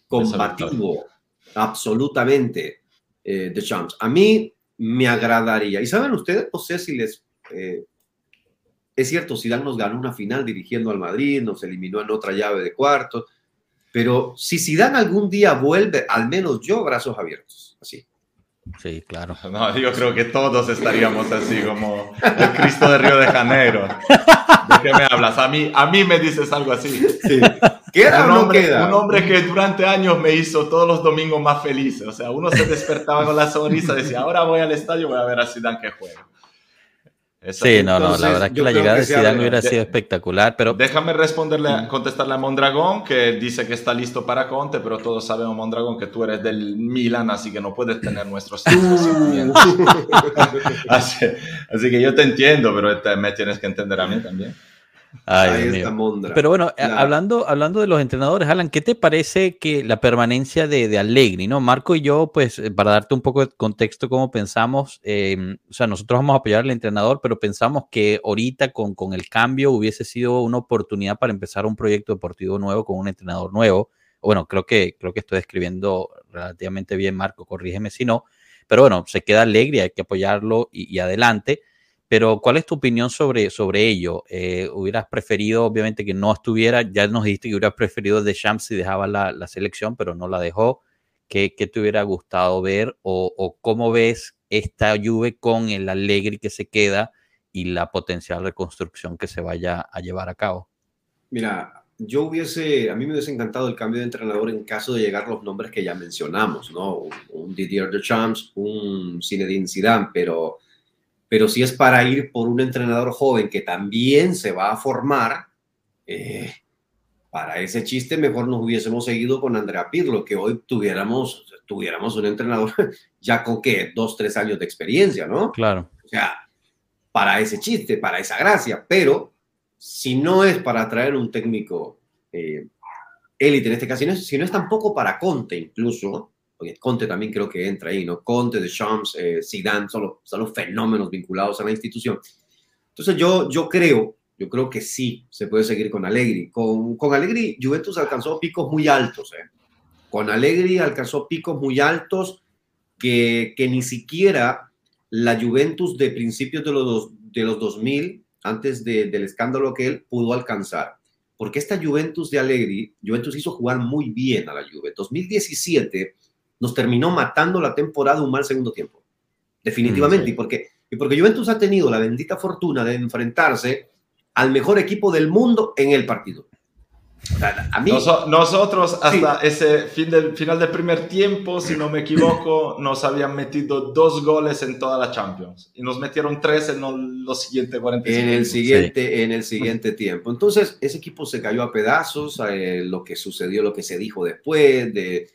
combativo, absolutamente, eh, de Champs. A mí me agradaría. Y saben ustedes, no sé si les... Eh, es cierto, Zidane nos ganó una final dirigiendo al Madrid, nos eliminó en otra llave de cuartos, pero si Zidane algún día vuelve, al menos yo, brazos abiertos, así. Sí, claro. No, yo creo que todos estaríamos así como el Cristo de Río de Janeiro. ¿De qué me hablas? A mí, a mí me dices algo así. Sí. ¿Queda un, hombre, un hombre que durante años me hizo todos los domingos más felices. O sea, uno se despertaba con la sonrisa y decía, ahora voy al estadio, voy a ver a Zidane que juega sí, no, no, la verdad es que la llegada de Zidane hubiera sido espectacular, pero... Déjame responderle, contestarle a Mondragón, que dice que está listo para Conte, pero todos sabemos, Mondragón, que tú eres del Milan, así que no puedes tener nuestros así, así, que yo te entiendo, pero me tienes que entender a mí también. Pero bueno, hablando, hablando de los entrenadores, Alan, ¿qué te parece que la permanencia de, de Allegri, ¿no? Marco y yo, pues, eh, para darte un poco de contexto cómo pensamos, em, o sea, nosotros vamos a apoyar al entrenador, pero pensamos que ahorita con, con el cambio hubiese sido una oportunidad para empezar un proyecto deportivo nuevo con un entrenador nuevo. Bueno, creo que, creo que estoy escribiendo relativamente bien, Marco, corrígeme si no Pero bueno, se queda alegre, hay que apoyarlo y, adelante. Pero, ¿cuál es tu opinión sobre, sobre ello? Eh, ¿Hubieras preferido, obviamente, que no estuviera? Ya nos dijiste que hubieras preferido de Champs si dejaba la, la, selección, pero no la dejó. ¿Qué, qué te hubiera gustado ver? O, ¿O, cómo ves esta Juve con el Allegri que se queda y la potencial reconstrucción que se vaya a llevar a cabo? Mira, yo hubiese, a mí me hubiese encantado el cambio de entrenador en caso de llegar los nombres que ya mencionamos, ¿no? Un, Didier Deschamps, un Zinedine Zidane, pero, pero si es para ir por un entrenador joven que también se va a formar, eh, para ese chiste mejor nos hubiésemos seguido con Andrea Pirlo, que hoy tuviéramos, tuviéramos un entrenador ya con qué, dos, tres años de experiencia, ¿no? Claro. O sea, para ese chiste, para esa gracia, pero si no es para traer un técnico eh, élite en este caso, si no, es, tampoco para Conte incluso, Conte también creo que entra ahí, ¿no? Conte, de Champs, eh, Zidane, son los, fenómenos vinculados a la institución. Entonces yo, yo creo, yo creo que sí se puede seguir con Allegri. Con, con Allegri, Juventus alcanzó picos muy altos, ¿eh? Con Allegri alcanzó picos muy altos que, que ni siquiera la Juventus de principios de los, de los 2000 antes del escándalo que él pudo alcanzar. Porque esta Juventus de Allegri, Juventus hizo jugar muy bien a la Juve. 2017 nos terminó matando la temporada un mal segundo tiempo. Definitivamente. Mm, y, porque, y porque Juventus ha tenido la bendita fortuna de enfrentarse al mejor equipo del mundo en el partido nosotros hasta ese fin del, final del primer tiempo, si no me equivoco, nos habían metido dos goles en toda la Champions y nos metieron tres en los siguientes 45 en el siguiente En el siguiente tiempo. Entonces, ese equipo se cayó a pedazos, eh, lo que sucedió, lo que se dijo después de,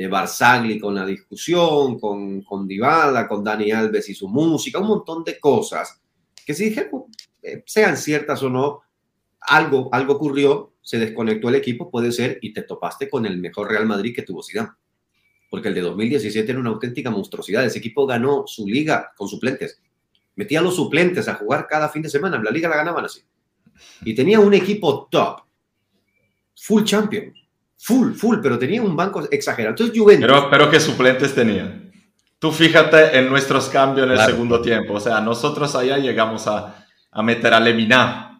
de Barzagli con la discusión, con, con Dybala, con Dani Alves y su música, un montón de cosas que si dije, eh, sean ciertas o no, algo, algo ocurrió se desconectó el equipo, puede ser, y te topaste con el mejor Real Madrid que tuvo Zidane. Porque el de 2017 era una auténtica monstruosidad. Ese equipo ganó su liga con suplentes. Metía a los suplentes a jugar cada fin de semana. La liga la ganaban así. Y tenía un equipo top. Full champion. Full, full, pero tenía un banco exagerado. Entonces Juventus... Pero, pero ¿qué suplentes tenían? Tú fíjate en nuestros cambios en el segundo tiempo. O sea, nosotros allá llegamos a, a meter a Lemina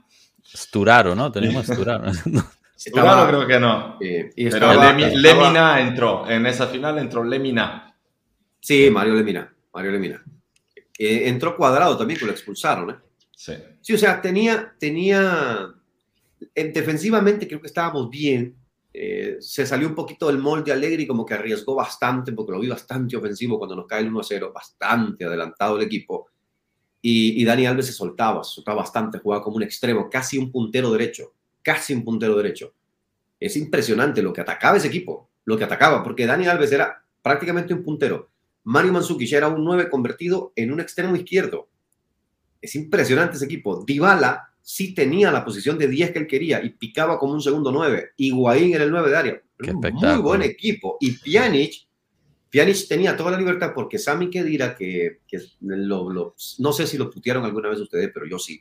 Sturaro, ¿no? Tenemos Sturaro. Sturaro creo que no. Pero Lemina entró. En esa final entró Lemina. Sí, Mario Lemina. Mario Lemina. Eh, entró cuadrado también, que lo expulsaron, ¿eh? Sí. Sí, o sea, tenía, tenía, defensivamente creo que estábamos bien. Eh, se salió un poquito del molde Alegre y como que arriesgó bastante, porque lo vi bastante ofensivo cuando nos cae el 1-0, bastante adelantado el equipo. Y, Dani Alves se soltaba, se soltaba bastante, jugaba como un extremo, casi un puntero derecho, casi un puntero derecho. Es impresionante lo que atacaba ese equipo, lo que atacaba, porque Dani Alves era prácticamente un puntero. Mario Mandzukic era un 9 convertido en un extremo izquierdo. Es impresionante ese equipo. Dybala sí tenía la posición de 10 que él quería y picaba como un segundo 9. Higuaín era el 9 de área. Muy buen equipo. Y Pjanic Pjanic tenía toda la libertad porque Sami Kedira, que, que lo, no sé si lo putearon alguna vez ustedes, pero yo sí.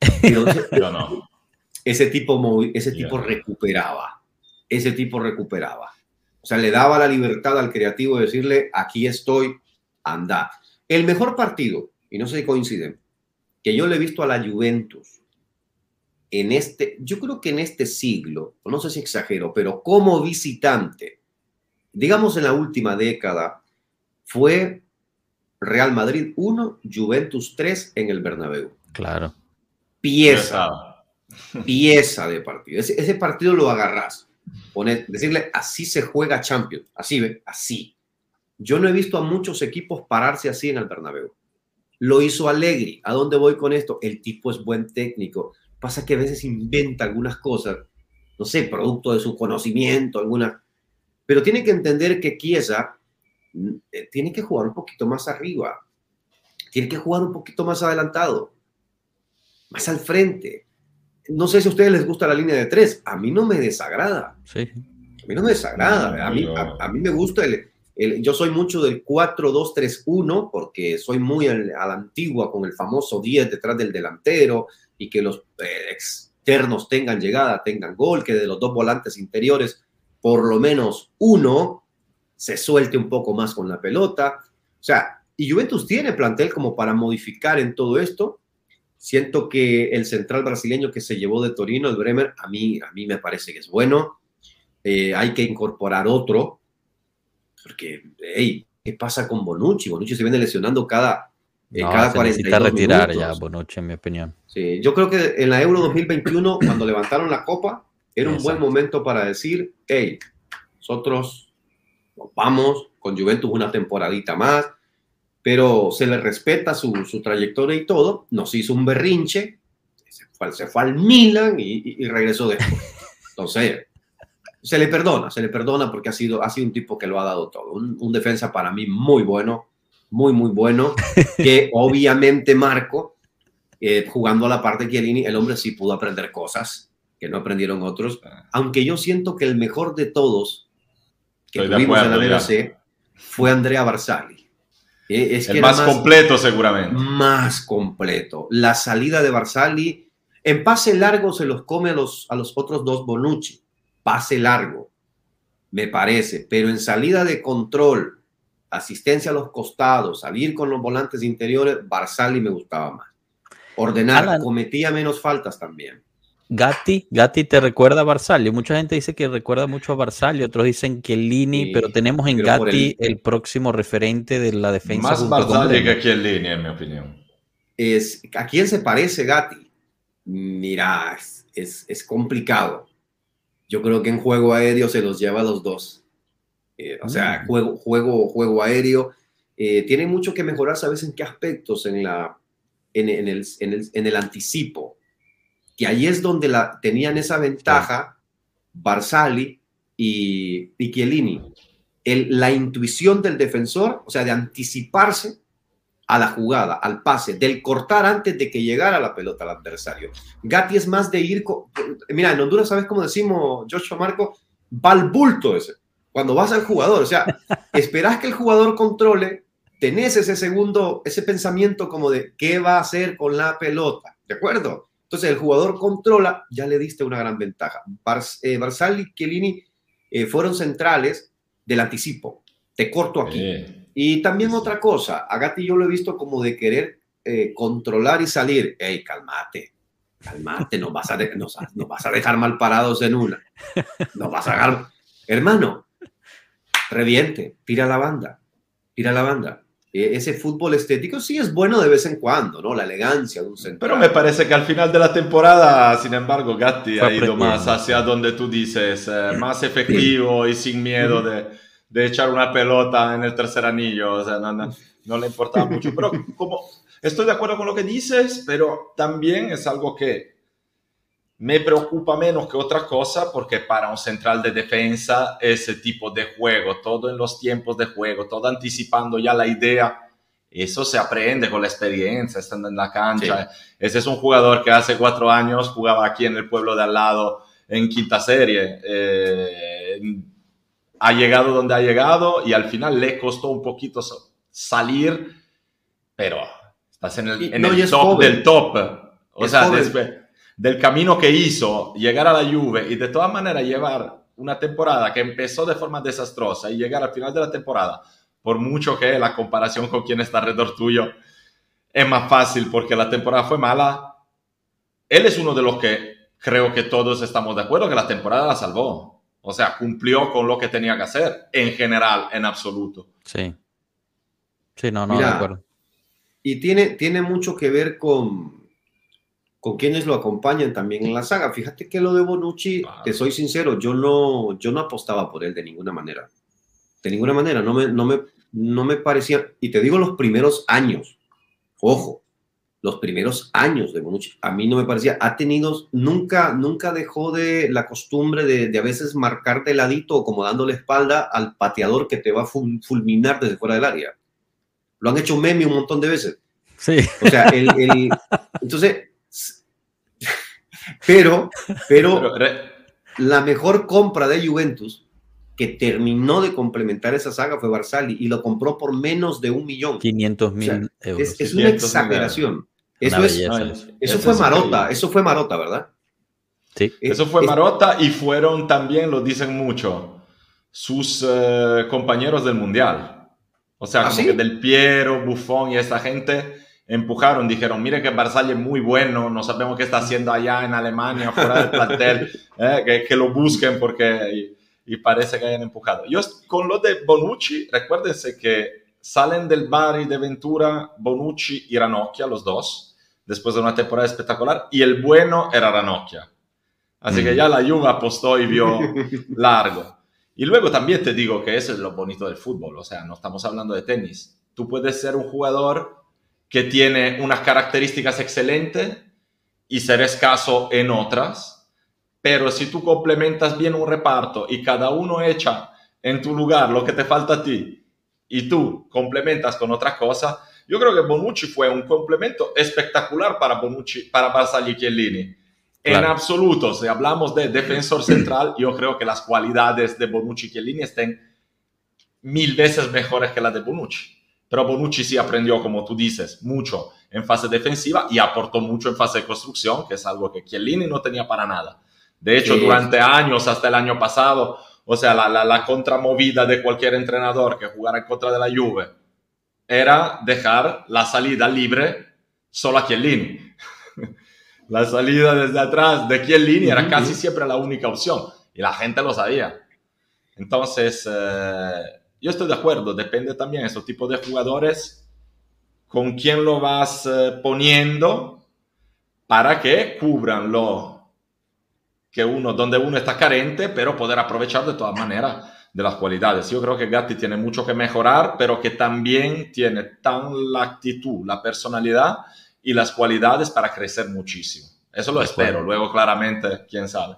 yo no. Ese tipo, ese tipo recuperaba. Ese tipo recuperaba. O sea, le daba la libertad al creativo de decirle, aquí estoy, anda. El mejor partido, y no sé si coinciden, que yo le he visto a la Juventus en este, yo creo que en este siglo, no sé si exagero, pero como visitante, digamos en la última década, fue Real Madrid 1, Juventus 3 en el Bernabéu. Claro. Pieza. Pieza de partido. Ese, partido lo agarras. decirle, así se juega Champions. Así, ve, así. Yo no he visto a muchos equipos pararse así en el Bernabéu. Lo hizo Allegri. ¿A dónde voy con esto? El tipo es buen técnico. Pasa que a veces inventa algunas cosas, no sé, producto de su conocimiento, algunas pero tiene que entender que Chiesa mm, eh, tiene que jugar un poquito más arriba, tiene que jugar un poquito más adelantado, más al frente. No sé si a ustedes les gusta la línea de tres, a mí no me desagrada. Sí. A mí no me desagrada, a mí, a, mí me gusta el, yo soy mucho del 4-2-3-1 porque soy muy a la antigua con el famoso 10 detrás del delantero y que los eh, externos tengan llegada, tengan gol, que de los dos volantes interiores por lo menos uno se suelte un poco más con la pelota. O sea, y Juventus tiene plantel como para modificar en todo esto. Siento que el central brasileño que se llevó de Torino, el Bremer, a mí, a mí me parece que es bueno. Eh, hay que incorporar otro, porque, hey, ¿qué pasa con Bonucci? Bonucci se viene lesionando cada, eh, no, cada se necesita retirar ya Bonucci, en mi opinión. Sí, yo creo que en la Euro 2021, cuando levantaron la copa, era un buen momento para decir, hey, nosotros nos vamos con Juventus una temporadita más, pero se le respeta su, su trayectoria y todo, nos hizo un berrinche, se fue, se fue al Milan y, y, regresó después. Entonces, se le perdona, se le perdona porque ha sido, ha sido un tipo que lo ha dado todo, un, un defensa para mí muy bueno, muy, muy bueno, que obviamente Marco, eh, jugando a la parte de Chiellini, el hombre sí pudo aprender cosas que no aprendieron otros, aunque yo siento que el mejor de todos que Estoy tuvimos acuerdo, en la BBC fue Andrea Barzali. Eh, es el más, más, completo seguramente. Más completo. La salida de Barzali, en pase largo se los come a los, a los otros dos Bonucci, pase largo, me parece, pero en salida de control, asistencia a los costados, salir con los volantes interiores, Barzali me gustaba más. Ordenar, Alan, cometía menos faltas también. Gatti, Gatti te recuerda a Barzali. Mucha gente dice que recuerda mucho a Barzali, otros dicen que Lini, sí, pero tenemos en Gatti el... el... próximo referente de la defensa. Más Barzali que aquí en Lini, en mi opinión. Es, ¿A quién se parece Gatti? Mira, es, es, es complicado. Yo creo que en juego aéreo se los lleva a los dos. Eh, o sea, mm. juego, juego, juego aéreo. Eh, tiene mucho que mejorar, ¿sabes en qué aspectos? En, la, en, en, el, en, el, en el anticipo. Que ahí es donde la, tenían esa ventaja Barzali y, y Chiellini. El, la intuición del defensor, o sea, de anticiparse a la jugada, al pase, del cortar antes de que llegara la pelota al adversario. Gatti es más de ir. Mira, en Honduras, ¿sabes cómo decimos, Joshua Marco? Va al bulto ese cuando vas al jugador. O sea, esperas que el jugador controle, tenés ese segundo, ese pensamiento como de qué va a hacer con la pelota. ¿De acuerdo? Entonces el jugador controla, ya le diste una gran ventaja. Bar, eh, Barzal y Chiellini eh, fueron centrales del anticipo. Te corto aquí. Eh, y también sí. otra cosa, a Gatti yo lo he visto como de querer eh, controlar y salir. ¡Ey, calmate! Calmate, nos vas, a de, nos, nos vas a dejar mal parados en una. Nos vas a dejar... Hermano, reviente, tira la banda, tira la banda. E, ese fútbol estético sí es bueno de vez en cuando, ¿no? La elegancia de un central. Pero me parece que al final de la temporada, sin embargo, Gatti ha ido más hacia donde tú dices, eh, más efectivo y sin miedo de, de, echar una pelota en el tercer anillo. O sea, no, no, no le importaba mucho. Pero como estoy de acuerdo con lo que dices, pero también es algo que me preocupa menos que otra cosa porque para un central de defensa ese tipo de juego, todo en los tiempos de juego, todo anticipando ya la idea, eso se aprende con la experiencia, estando en la cancha. Sí. Ese es un jugador que hace cuatro años jugaba aquí en el pueblo de al lado en quinta serie. Eh, ha llegado donde ha llegado y al final le costó un poquito salir, pero estás en el, en no, el top joven. del top. O es sea, después del camino que hizo llegar a la Juve y de todas maneras llevar una temporada que empezó de forma desastrosa y llegar al final de la temporada, por mucho que la comparación con quien está alrededor tuyo es más fácil porque la temporada fue mala, él es uno de los que creo que todos estamos de acuerdo que la temporada la salvó. O sea, cumplió con lo que tenía que hacer, en general, en absoluto. Sí. Sí, no, no, Mira, de acuerdo. Y tiene, tiene mucho que ver con, con quienes lo acompañan también en la saga. Fíjate que lo de Bonucci, claro. te soy sincero, yo no, yo no apostaba por él de ninguna manera. De ninguna manera, no me, no, me, no me parecía, y te digo los primeros años, ojo, los primeros años de Bonucci, a mí no me parecía, ha tenido, nunca, nunca dejó de la costumbre de, de a veces marcar de ladito o como dándole espalda al pateador que te va a fulminar desde fuera del área. Lo han hecho meme un montón de veces. Sí. O sea, el, el, entonces, pero, pero la mejor compra de Juventus que terminó de complementar esa saga fue Barzali y lo compró por menos de un millón. 500 mil o sea, euros. Es, es una exageración. Eso, es, eso, eso fue Marota, eso fue Marota, ¿verdad? Sí. Eso fue Marota y fueron también, lo dicen mucho, sus uh, compañeros del Mundial. O sea, ¿Ah, como que Del Piero, Buffon y esa gente empujaron, dijeron, mire que Barzagli es muy bueno, no sabemos qué está haciendo allá en Alemania, fuera del plantel, eh, que, lo busquen porque... Y, parece que hayan empujado. Yo con lo de Bonucci, recuérdense que salen del Bari de Ventura Bonucci y Ranocchia, los dos, después de una temporada espectacular, y el bueno era Ranocchia. Así que ya la Juve apostó y vio largo. Y luego también te digo que eso es lo bonito del fútbol, o sea, no estamos hablando de tenis. Tú puedes ser un jugador que tiene unas características excelentes y ser escaso en otras, pero si tú complementas bien un reparto y cada uno echa en tu lugar lo que te falta a ti y tú complementas con otra cosa, yo creo que Bonucci fue un complemento espectacular para Bonucci, para Barzagli Chiellini. En absoluto, si hablamos de defensor central, yo creo que las cualidades de Bonucci y Chiellini estén mil veces mejores que las de Bonucci. Pero Bonucci sí aprendió, como tú dices, mucho en fase defensiva y aportó mucho en fase de construcción, que es algo que Chiellini no tenía para nada. De hecho, durante años, hasta el año pasado, o sea, la, la, la, contramovida de cualquier entrenador que jugara en contra de la Juve era dejar la salida libre solo a Chiellini. la salida desde atrás de Chiellini era casi siempre la única opción y la gente lo sabía. Entonces, eh, yo estoy de acuerdo, depende también de esos tipos de jugadores con quién lo vas eh, poniendo para que cubran lo que uno, donde uno está carente, pero poder aprovechar de todas maneras de las cualidades. Yo creo que Gatti tiene mucho que mejorar, pero que también tiene tan la actitud, la personalidad y las cualidades para crecer muchísimo. Eso lo espero. Luego, claramente, quién sabe.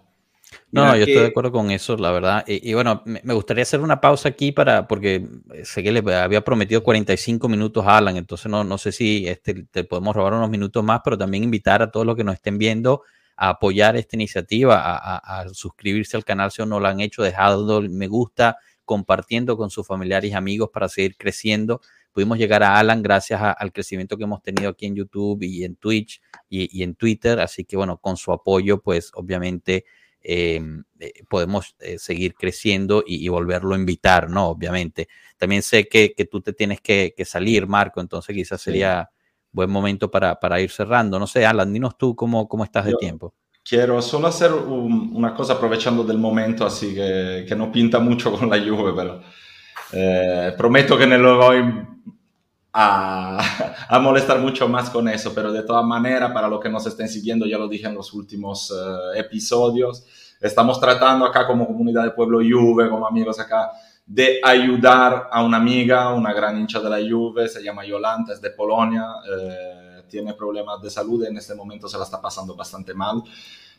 No, yo estoy de acuerdo con eso, la verdad. Y, bueno, me, gustaría hacer una pausa aquí para, porque sé que le había prometido 45 minutos a Alan, entonces no, no sé si este, te podemos robar unos minutos más, pero también invitar a todos los que nos estén viendo a apoyar esta iniciativa, a, suscribirse al canal si no lo han hecho, dejando me gusta, compartiendo con sus familiares y amigos para seguir creciendo. Pudimos llegar a Alan gracias al crecimiento que hemos tenido aquí en YouTube y en Twitch y, y en Twitter, así que bueno, con su apoyo, pues obviamente eh, podemos eh, seguir creciendo y, volverlo a invitar, ¿no? Obviamente. También sé que, que tú te tienes que, que, salir, Marco, entonces quizás sería buen momento para, para, ir cerrando. No sé, Alan, dinos tú cómo, cómo estás de tiempo. Quiero solo hacer una cosa aprovechando del momento, así que, que no pinta mucho con la lluvia, pero eh, prometo que no lo voy a, a, molestar mucho más con eso, pero de todas maneras, para los que nos estén siguiendo, ya lo dije en los últimos uh, episodios, estamos tratando acá como comunidad de Pueblo Juve, como amigos acá, de ayudar a una amiga, una gran hincha de la Juve, se llama Yolanta, es de Polonia, eh, tiene problemas de salud, en este momento se la está pasando bastante mal.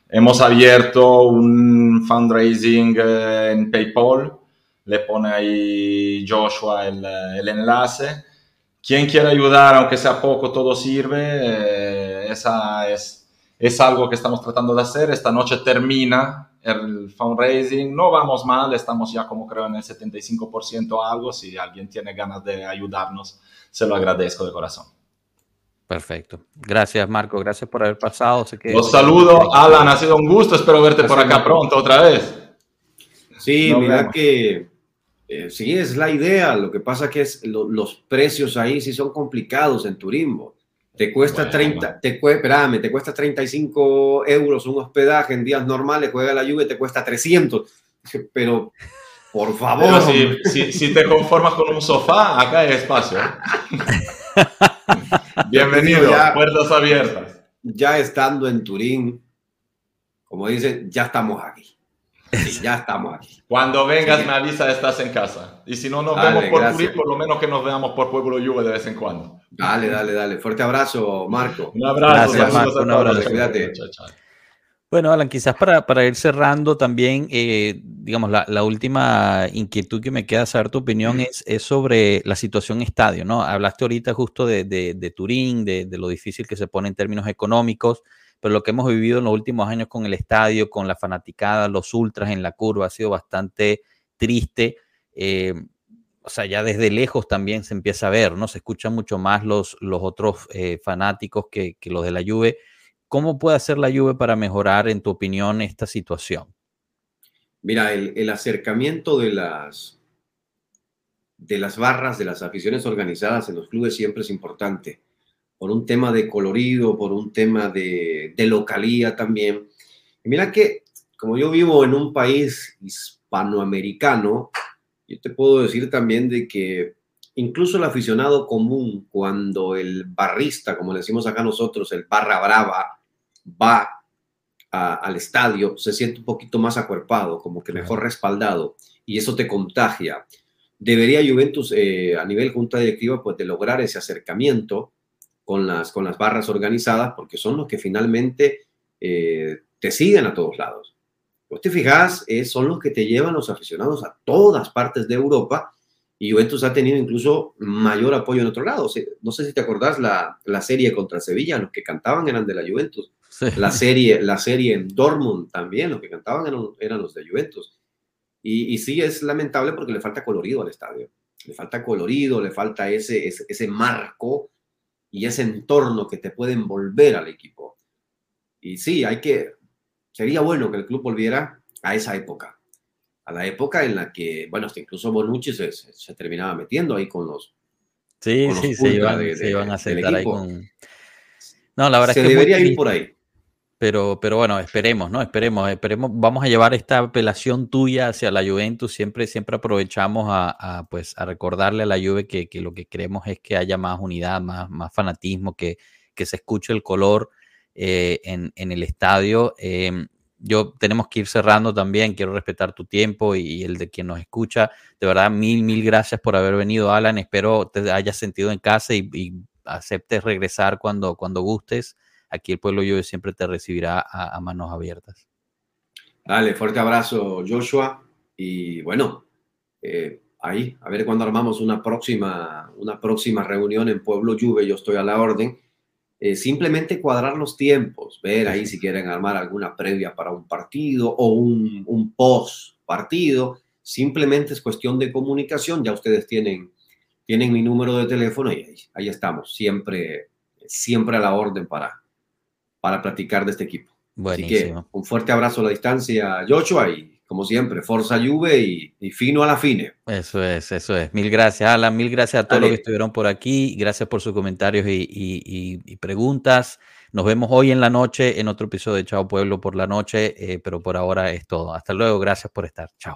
Hemos abierto un fundraising eh, en PayPal, le pone ahí Joshua el, el enlace quien quiera ayudar, aunque sea poco, todo sirve. Eh, esa es, es algo que estamos tratando de hacer. Esta noche termina el fundraising. No vamos mal, estamos ya como creo en el 75% algo. Si alguien tiene ganas de ayudarnos, se lo agradezco de corazón. Perfecto. Gracias, Marco. Gracias por haber pasado. Los saludo, Alan. Ha sido un gusto. Espero verte por acá pronto otra vez. Sí, mira que eh, sí, es la idea. Lo que pasa que es los precios ahí sí son complicados en turismo. Te cuesta 30, te, espérame, te cuesta 35 euros un hospedaje en días normales, juega la lluvia, te cuesta 300. Pero, por favor. si, si, te conformas con un sofá, acá hay espacio. ¿eh? Bienvenido, puertas abiertas. Ya estando en Turín, como dicen, ya estamos aquí ya estamos aquí. Cuando vengas me avisa, estás en casa. Y si no nos vemos por Turín, por lo menos que nos veamos por Pueblo Juve de vez en cuando. Dale, dale, dale. Fuerte abrazo, Marco. Un abrazo. Gracias, Marco. Un abrazo. Cuídate. Bueno, Alan, quizás para, para ir cerrando también, eh, digamos, la, la, última inquietud que me queda saber tu opinión es, es, sobre la situación estadio, ¿no? Hablaste ahorita justo de, de, de Turín, de, de, lo difícil que se pone en términos económicos pero lo que hemos vivido en los últimos años con el estadio, con la fanaticada, los ultras en la curva, ha sido bastante triste. Eh, o sea, ya desde lejos también se empieza a ver, ¿no? Se escuchan mucho más los, los otros eh, fanáticos que, los de la Juve. ¿Cómo puede hacer la Juve para mejorar, en tu opinión, esta situación? Mira, el, el acercamiento de las, de las barras, de las aficiones organizadas en los clubes siempre es importante, por un tema de colorido, por un tema de, de localía también. Y mira que como yo vivo en un país hispanoamericano, yo te puedo decir también de que incluso el aficionado común, cuando el barrista, como le decimos acá nosotros, el barra brava, va al estadio, se siente un poquito más acuerpado, como que mejor respaldado, y eso te contagia. Debería Juventus, eh, a nivel junta directiva, pues de lograr ese acercamiento con las, con las barras organizadas, porque son los que finalmente eh, te siguen a todos lados. Vos te fijas, son los que te llevan los aficionados a todas partes de Europa y Juventus ha tenido incluso mayor apoyo en otro lado. no sé si te acordás la, la, serie contra Sevilla, los que cantaban eran de la Juventus. La, serie, la serie en Dortmund también, los que cantaban eran, los de Juventus. Y, y, sí es lamentable porque le falta colorido al estadio. Le falta colorido, le falta ese, ese, ese marco y ese entorno que te puede envolver al equipo. Y sí, hay que, sería bueno que el club volviera a esa época, a la época en la que, bueno, hasta incluso Bonucci se, se, terminaba metiendo ahí con los. Sí, sí, se iban, a sentar ahí con. No, la verdad se es que debería ir por ahí. Pero, pero bueno, esperemos, ¿no? Esperemos, esperemos. Vamos a llevar esta apelación tuya hacia la Juventus. Siempre, siempre aprovechamos a, pues, a recordarle a la Juve que, que, lo que queremos es que haya más unidad, más, más fanatismo, que, que se escuche el color eh, en, en, el estadio. Em, yo tenemos que ir cerrando también, quiero respetar tu tiempo y, el de quien nos escucha. De verdad, mil, mil gracias por haber venido, Alan. Espero te hayas sentido en casa y, aceptes regresar cuando, cuando gustes. Aquí el pueblo yo siempre te recibirá a, manos abiertas. Dale, fuerte abrazo, Joshua. Y bueno, eh, ahí, a ver cuándo armamos una próxima, una próxima reunión en Pueblo Juve. Yo estoy a la orden eh, simplemente cuadrar los tiempos, ver ahí si quieren armar alguna previa para un partido o un, un post partido. Simplemente es cuestión de comunicación. Ya ustedes tienen, tienen mi número de teléfono y ahí, estamos, siempre, siempre a la orden para, para platicar de este equipo. Así que un fuerte abrazo a la distancia, Joshua, y como siempre, Forza Juve y, fino a la fine. Eso es, eso es. Mil gracias, Alan. Mil gracias a todos los que estuvieron por aquí. Gracias por sus comentarios y, preguntas. Nos vemos hoy en la noche en otro episodio de Chao Pueblo por la noche, eh, pero por ahora es todo. Hasta luego. Gracias por estar. Chao.